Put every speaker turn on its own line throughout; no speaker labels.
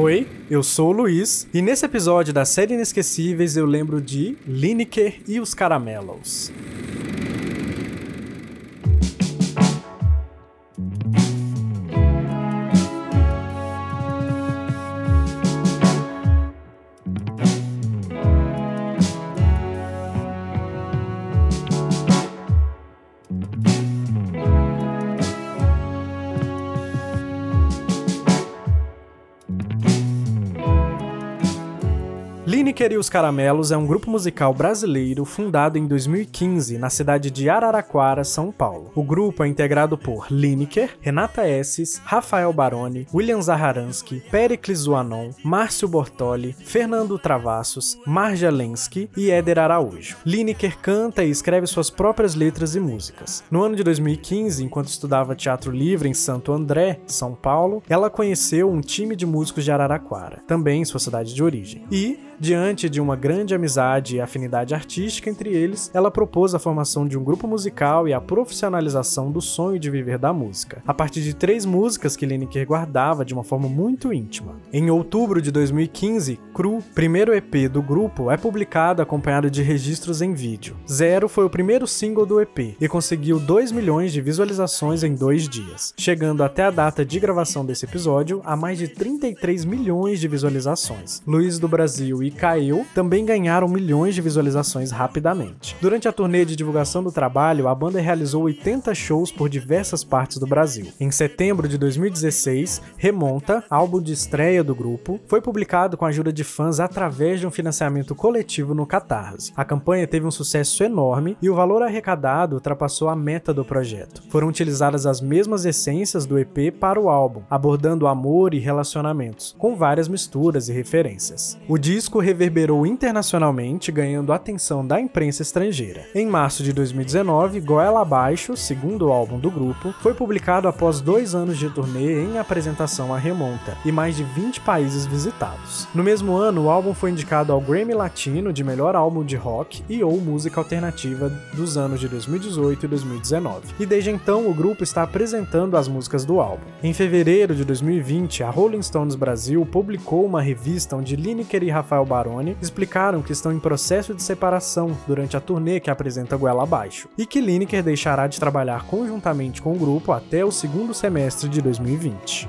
Oi, eu sou o Luiz e nesse episódio da série Inesquecíveis eu lembro de Lineker e os Caramelos. Lineker e os Caramelos é um grupo musical brasileiro fundado em 2015 na cidade de Araraquara, São Paulo. O grupo é integrado por Lineker, Renata Esses, Rafael Baroni, William Zaharansky, Pericles Zuanon, Márcio Bortoli, Fernando Travassos, Marja Lensky e Éder Araújo. Lineker canta e escreve suas próprias letras e músicas. No ano de 2015, enquanto estudava teatro livre em Santo André, São Paulo, ela conheceu um time de músicos de Araraquara, também sua cidade de origem. E, Diante de uma grande amizade e afinidade artística entre eles, ela propôs a formação de um grupo musical e a profissionalização do sonho de viver da música, a partir de três músicas que Lineker guardava de uma forma muito íntima. Em outubro de 2015, Cru, primeiro EP do grupo, é publicado acompanhado de registros em vídeo. Zero foi o primeiro single do EP e conseguiu 2 milhões de visualizações em dois dias, chegando até a data de gravação desse episódio a mais de 33 milhões de visualizações. Luiz do Brasil e e Caiu também ganharam milhões de visualizações rapidamente. Durante a turnê de divulgação do trabalho, a banda realizou 80 shows por diversas partes do Brasil. Em setembro de 2016, Remonta, álbum de estreia do grupo, foi publicado com a ajuda de fãs através de um financiamento coletivo no Catarse. A campanha teve um sucesso enorme e o valor arrecadado ultrapassou a meta do projeto. Foram utilizadas as mesmas essências do EP para o álbum, abordando amor e relacionamentos, com várias misturas e referências. O disco disco reverberou internacionalmente, ganhando atenção da imprensa estrangeira. Em março de 2019, Goela Abaixo, segundo álbum do grupo, foi publicado após dois anos de turnê em apresentação à remonta e mais de 20 países visitados. No mesmo ano, o álbum foi indicado ao Grammy Latino de melhor álbum de rock e ou música alternativa dos anos de 2018 e 2019. E desde então, o grupo está apresentando as músicas do álbum. Em fevereiro de 2020, a Rolling Stones Brasil publicou uma revista onde Lineker e Rafael Baroni explicaram que estão em processo de separação durante a turnê que apresenta Goela Abaixo, e que Lineker deixará de trabalhar conjuntamente com o grupo até o segundo semestre de 2020.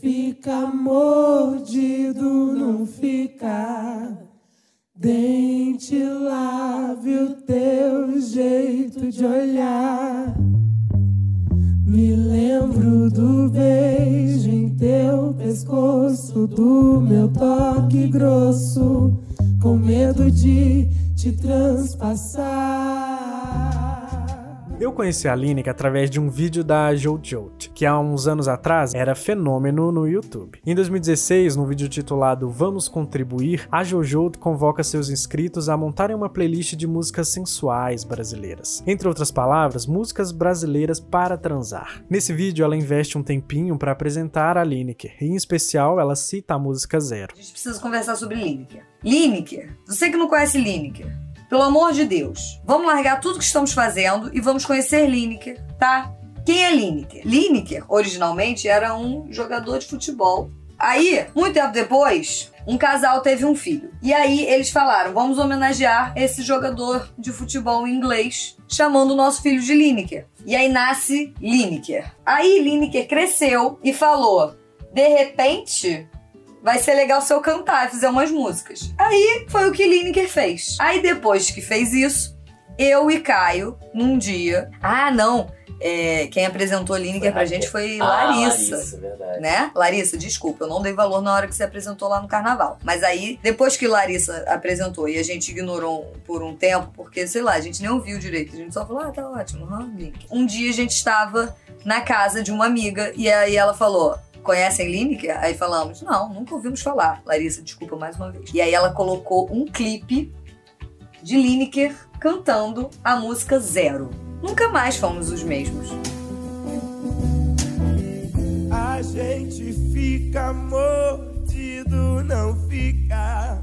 Fica mordido, não fica. Dente, lave o teu jeito de olhar. Me lembro do beijo em teu pescoço, do meu toque grosso, com medo de te transpassar.
Eu conheci a Lineker através de um vídeo da Jojo, que há uns anos atrás era fenômeno no YouTube. Em 2016, no vídeo titulado Vamos Contribuir, a Jojo convoca seus inscritos a montarem uma playlist de músicas sensuais brasileiras. Entre outras palavras, músicas brasileiras para transar. Nesse vídeo, ela investe um tempinho para apresentar a Lineker, e em especial, ela cita a música Zero.
A gente precisa conversar sobre Lineker. Lineker, você que não conhece Lineker, pelo amor de Deus, vamos largar tudo que estamos fazendo e vamos conhecer Lineker, tá? Quem é Lineker? Lineker, originalmente, era um jogador de futebol. Aí, muito tempo depois, um casal teve um filho. E aí eles falaram: vamos homenagear esse jogador de futebol inglês, chamando o nosso filho de Lineker. E aí nasce Lineker. Aí Lineker cresceu e falou: de repente, vai ser legal se eu cantar e fizer umas músicas. Aí foi o que Lineker fez. Aí depois que fez isso, eu e Caio, num dia. Ah, não! É, quem apresentou Lineker pra gente foi ah, Larissa. Larissa verdade. Né? Larissa, desculpa, eu não dei valor na hora que você apresentou lá no carnaval. Mas aí, depois que Larissa apresentou e a gente ignorou por um tempo, porque, sei lá, a gente nem ouviu direito, a gente só falou, ah, tá ótimo, uhum, Um dia a gente estava na casa de uma amiga e aí ela falou: conhecem Lineker? Aí falamos, não, nunca ouvimos falar. Larissa, desculpa mais uma vez. E aí ela colocou um clipe de Lineker cantando a música Zero. Nunca mais fomos os mesmos.
A gente fica mordido, não fica.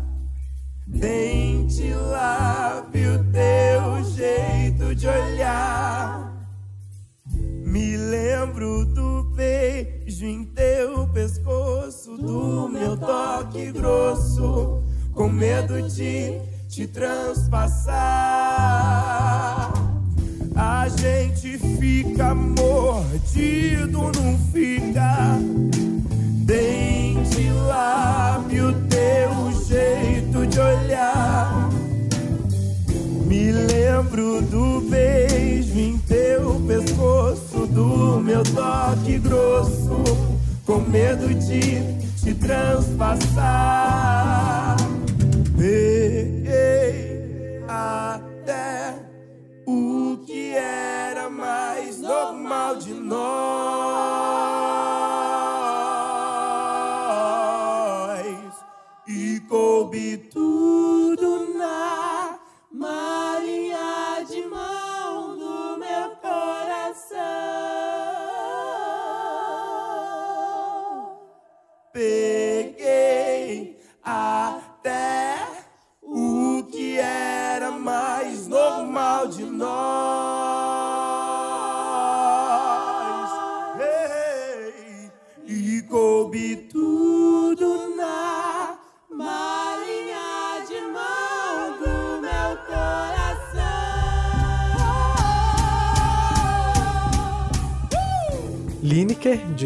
Dente, lábio, teu jeito de olhar. Me lembro do beijo em pescoço, do meu toque grosso, com medo de te transpassar. A gente fica mordido, não fica. Dente, lábio, teu jeito de olhar. Me lembro do beijo em teu pescoço, do meu toque grosso, com medo de te transpassar. Peguei até o que era mais normal de nós Peguei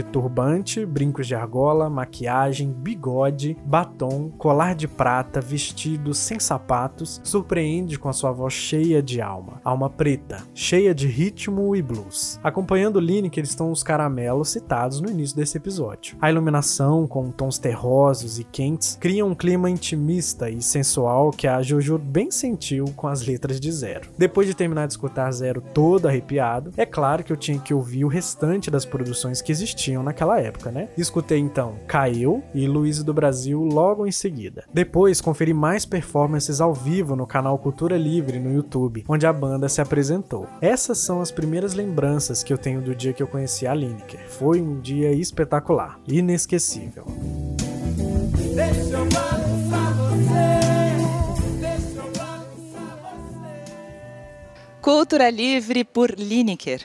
turbante, brincos de argola, maquiagem, bigode, batom, colar de prata, vestido sem sapatos, surpreende com a sua voz cheia de alma. Alma preta, cheia de ritmo e blues. Acompanhando Lineker estão os caramelos citados no início desse episódio. A iluminação, com tons terrosos e quentes, cria um clima intimista e sensual que a Jojo bem sentiu com as letras de Zero. Depois de terminar de escutar Zero todo arrepiado, é claro que eu tinha que ouvir o restante das produções que existiam naquela época, né? Escutei então Caiu e Luiz do Brasil logo em seguida. Depois conferi mais performances ao vivo no canal Cultura Livre no YouTube, onde a banda se apresentou. Essas são as primeiras lembranças que eu tenho do dia que eu conheci a Lineker. Foi um dia espetacular, inesquecível.
Cultura Livre por Lineker.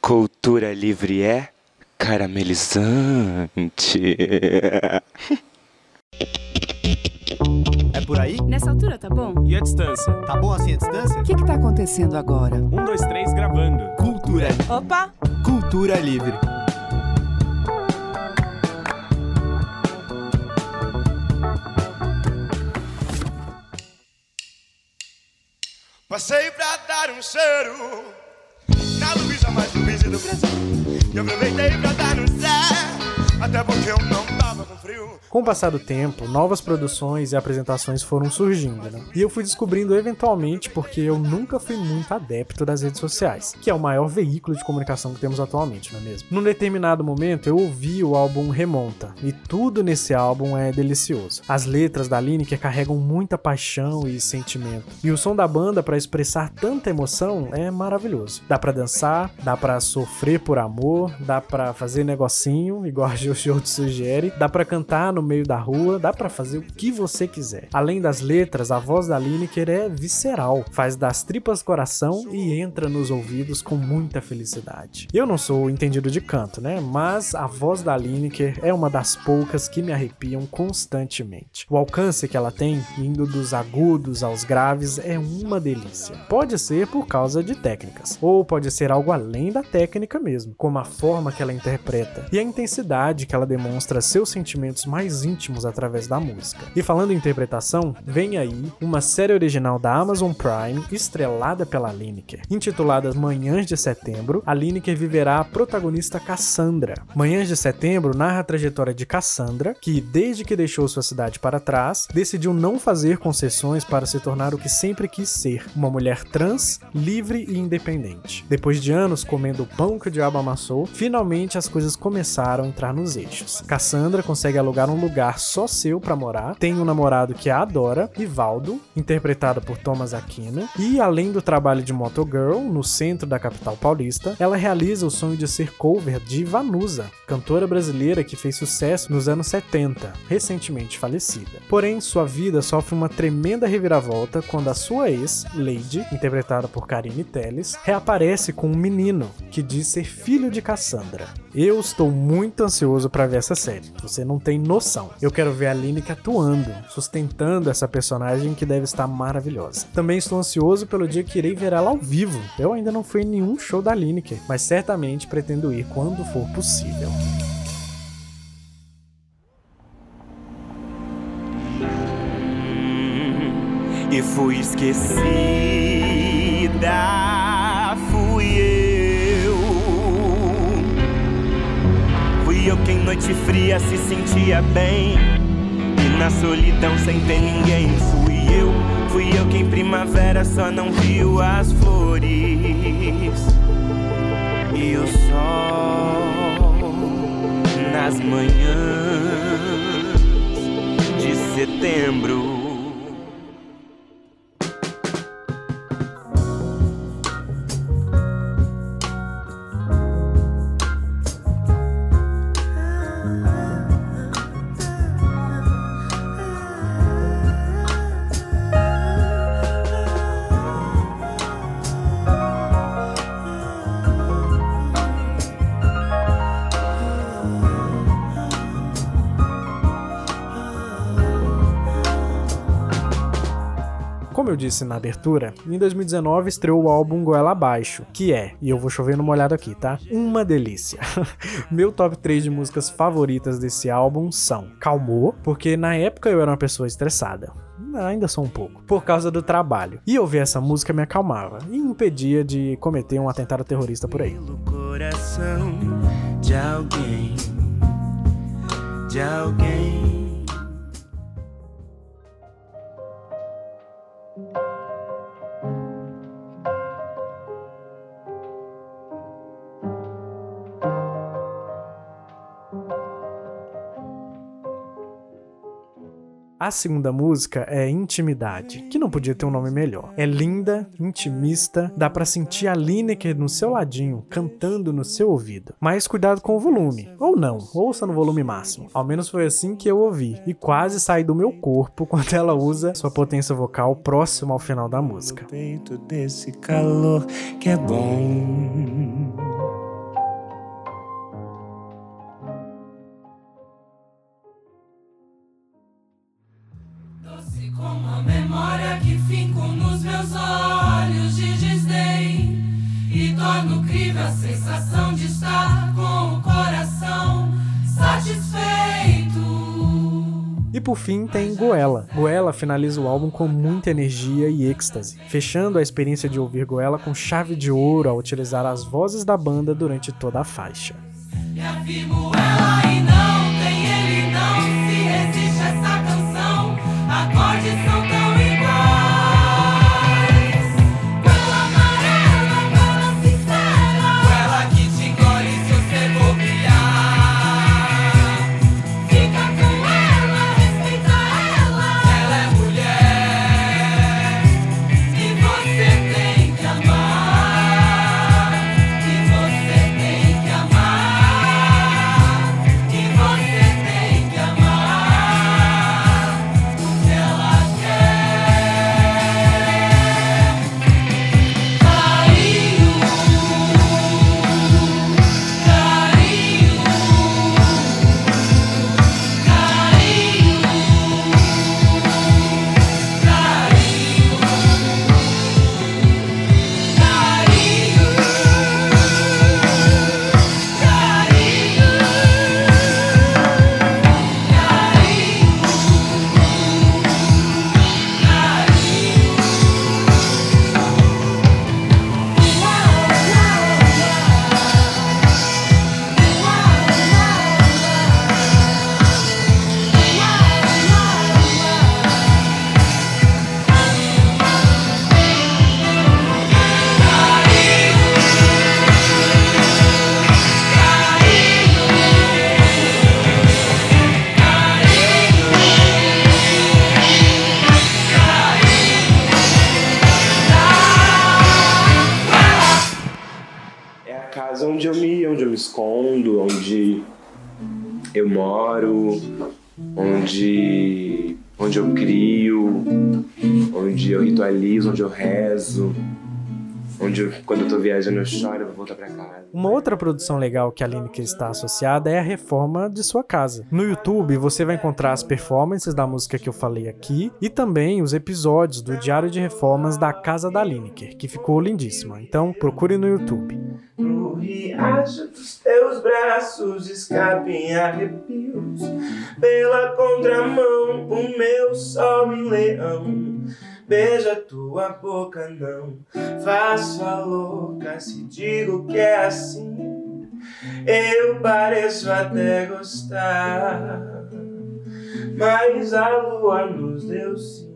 Cultura livre é caramelizante.
É por aí?
Nessa altura, tá bom?
E a distância?
Tá bom assim a distância?
O que, que tá acontecendo agora?
Um, dois, três, gravando.
Cultura.
Opa!
Cultura livre.
Passei pra dar um cheiro na Luísa mais Luísa do Brasil. E aproveitei pra dar no Zé, até porque eu não com
o passar do tempo, novas produções e apresentações foram surgindo, né? E eu fui descobrindo eventualmente porque eu nunca fui muito adepto das redes sociais, que é o maior veículo de comunicação que temos atualmente, não é mesmo? Num determinado momento, eu ouvi o álbum Remonta, e tudo nesse álbum é delicioso. As letras da Lineker carregam muita paixão e sentimento, e o som da banda para expressar tanta emoção é maravilhoso. Dá pra dançar, dá pra sofrer por amor, dá pra fazer negocinho, igual a te sugere, dá pra cantar no meio da rua, dá pra fazer o que você quiser. Além das letras, a voz da Lineker é visceral, faz das tripas coração e entra nos ouvidos com muita felicidade. Eu não sou entendido de canto, né? Mas a voz da Lineker é uma das poucas que me arrepiam constantemente. O alcance que ela tem, indo dos agudos aos graves, é uma delícia. Pode ser por causa de técnicas, ou pode ser algo além da técnica mesmo, como a forma que ela interpreta e a intensidade que ela demonstra seu sentimento momentos mais íntimos através da música. E falando em interpretação, vem aí uma série original da Amazon Prime, estrelada pela Lineker. Intitulada Manhãs de Setembro, a Lineker viverá a protagonista Cassandra. Manhãs de Setembro narra a trajetória de Cassandra, que desde que deixou sua cidade para trás, decidiu não fazer concessões para se tornar o que sempre quis ser, uma mulher trans, livre e independente. Depois de anos comendo o pão que o diabo amassou, finalmente as coisas começaram a entrar nos eixos. Cassandra consegue alugar um lugar só seu para morar, tem um namorado que a adora, Ivaldo, interpretado por Thomas Aquino, e além do trabalho de motogirl no centro da capital paulista, ela realiza o sonho de ser cover de Vanusa, cantora brasileira que fez sucesso nos anos 70, recentemente falecida. Porém, sua vida sofre uma tremenda reviravolta quando a sua ex, Lady, interpretada por Karine Telles, reaparece com um menino que diz ser filho de Cassandra. Eu estou muito ansioso para ver essa série. Você não tem noção. Eu quero ver a Lineker atuando, sustentando essa personagem que deve estar maravilhosa. Também estou ansioso pelo dia que irei ver ela ao vivo. Eu ainda não fui em nenhum show da Lineker, mas certamente pretendo ir quando for possível.
E fui esquecida, noite fria se sentia bem. E na solidão sem ter ninguém. Fui eu, fui eu quem primavera só não viu as flores. E o sol nas manhãs de setembro.
Como eu disse na abertura, em 2019 estreou o álbum Goela Abaixo, que é, e eu vou chover no molhado aqui, tá? Uma delícia. Meu top 3 de músicas favoritas desse álbum são Calmou, porque na época eu era uma pessoa estressada. Ainda sou um pouco, por causa do trabalho. E ouvir essa música me acalmava e impedia de cometer um atentado terrorista por aí.
pelo coração de alguém, de alguém.
A segunda música é Intimidade, que não podia ter um nome melhor. É linda, intimista, dá pra sentir a Lineker no seu ladinho, cantando no seu ouvido. Mas cuidado com o volume. Ou não, ouça no volume máximo. Ao menos foi assim que eu ouvi. E quase saí do meu corpo quando ela usa sua potência vocal próximo ao final da música.
Peito desse calor que é bom.
Por fim tem Goela. Goela finaliza o álbum com muita energia e êxtase, fechando a experiência de ouvir Goela com chave de ouro ao utilizar as vozes da banda durante toda a faixa.
Casa onde eu me, onde eu me escondo, onde eu moro, onde, onde eu crio, onde eu ritualizo, onde eu rezo, onde eu, quando eu tô viajando eu choro, eu vou voltar pra casa.
Uma outra produção legal que a Lineker está associada é a reforma de sua casa. No YouTube você vai encontrar as performances da música que eu falei aqui e também os episódios do Diário de Reformas da Casa da Lineker, que ficou lindíssima. Então procure no YouTube.
No riacho dos teus braços escapem arrepios Pela contramão o meu sol em leão Beija tua boca não. Faço a louca se digo que é assim. Eu pareço até gostar. Mas a lua nos deu sim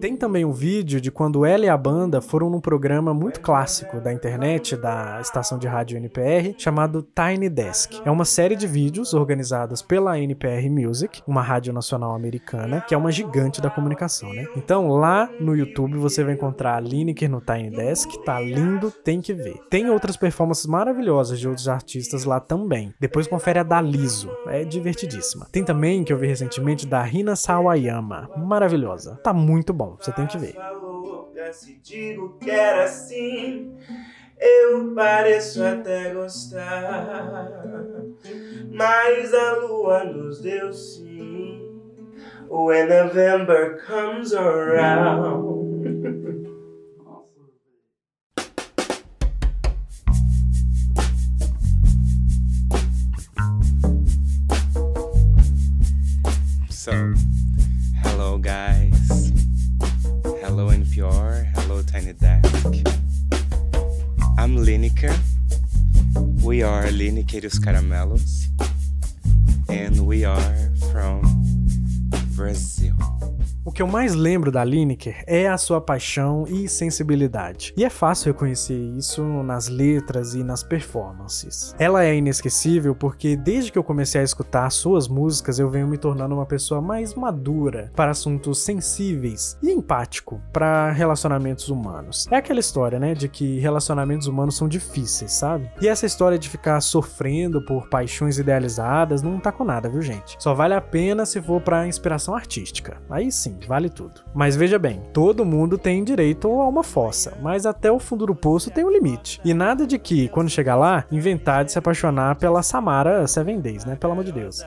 Tem também um vídeo de quando ela e a banda foram num programa muito clássico da internet, da estação de rádio NPR, chamado Tiny Desk. É uma série de vídeos organizadas pela NPR Music, uma rádio nacional americana, que é uma gigante da comunicação, né? Então lá no YouTube você vai encontrar a Lineker no Tiny Desk, tá lindo, tem que ver. Tem outras performances maravilhosas de outros artistas lá também. Depois confere a da Liso, é divertidíssima. Tem também, que eu vi recentemente, da Rina Sawayama, maravilhosa. Tá muito bom você tem que ver.
Louca se digo que era assim Eu pareço até gostar Mas a lua nos deu sim When November comes around Hello Tiny Desk. I'm Lineker. We are Lineker Caramelos. And we are from Brazil.
O que eu mais lembro da Lineker é a sua paixão e sensibilidade. E é fácil reconhecer isso nas letras e nas performances. Ela é inesquecível porque desde que eu comecei a escutar suas músicas, eu venho me tornando uma pessoa mais madura para assuntos sensíveis e empático para relacionamentos humanos. É aquela história, né, de que relacionamentos humanos são difíceis, sabe? E essa história de ficar sofrendo por paixões idealizadas não tá com nada, viu, gente? Só vale a pena se for para inspiração artística. Aí sim, vale tudo. Mas veja bem, todo mundo tem direito a uma fossa, mas até o fundo do poço tem um limite. E nada de que, quando chegar lá, inventar de se apaixonar pela Samara Seven Days, né? Pelo amor de Deus.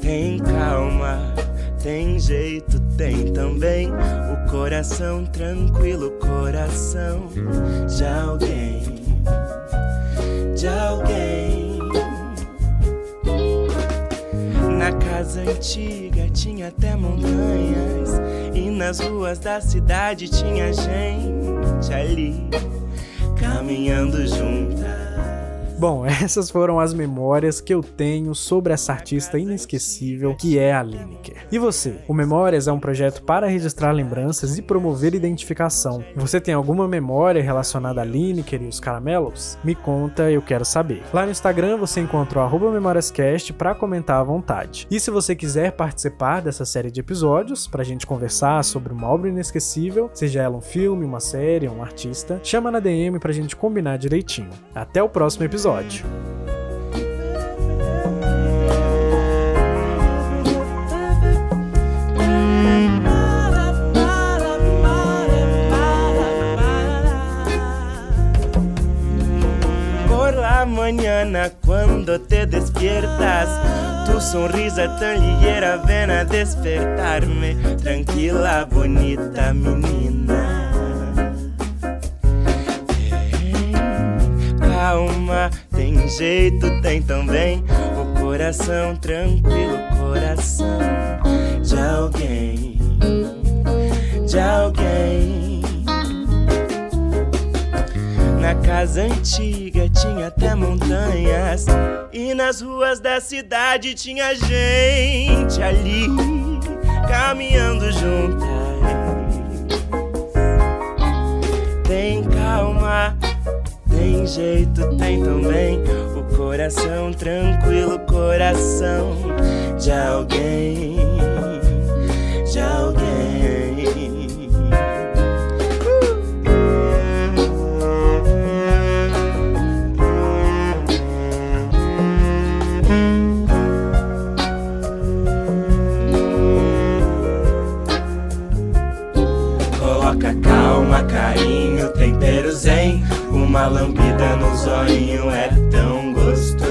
Tem calma, tem jeito, tem também o coração tranquilo, coração de alguém, de alguém. Na casa antiga tinha até montanhas e nas ruas da cidade tinha gente ali caminhando juntas.
Bom, essas foram as memórias que eu tenho sobre essa artista inesquecível que é a Lineker. E você? O Memórias é um projeto para registrar lembranças e promover identificação. Você tem alguma memória relacionada a Lineker e os caramelos? Me conta, eu quero saber. Lá no Instagram você encontra o memóriascast para comentar à vontade. E se você quiser participar dessa série de episódios, pra gente conversar sobre uma obra inesquecível, seja ela um filme, uma série, um artista, chama na DM pra gente combinar direitinho. Até o próximo episódio.
Por la mañana cuando te despiertas, tu sonrisa tan ligera ven a despertarme. Tranquila, bonita menina. Calma, tem jeito, tem também o coração tranquilo, coração de alguém, de alguém. Na casa antiga tinha até montanhas E nas ruas da cidade tinha gente ali Caminhando juntas Tem calma, tem jeito, tem também O coração tranquilo, coração de alguém De alguém Calma, carinho, tempero zen Uma lambida no zoinho é tão gostoso.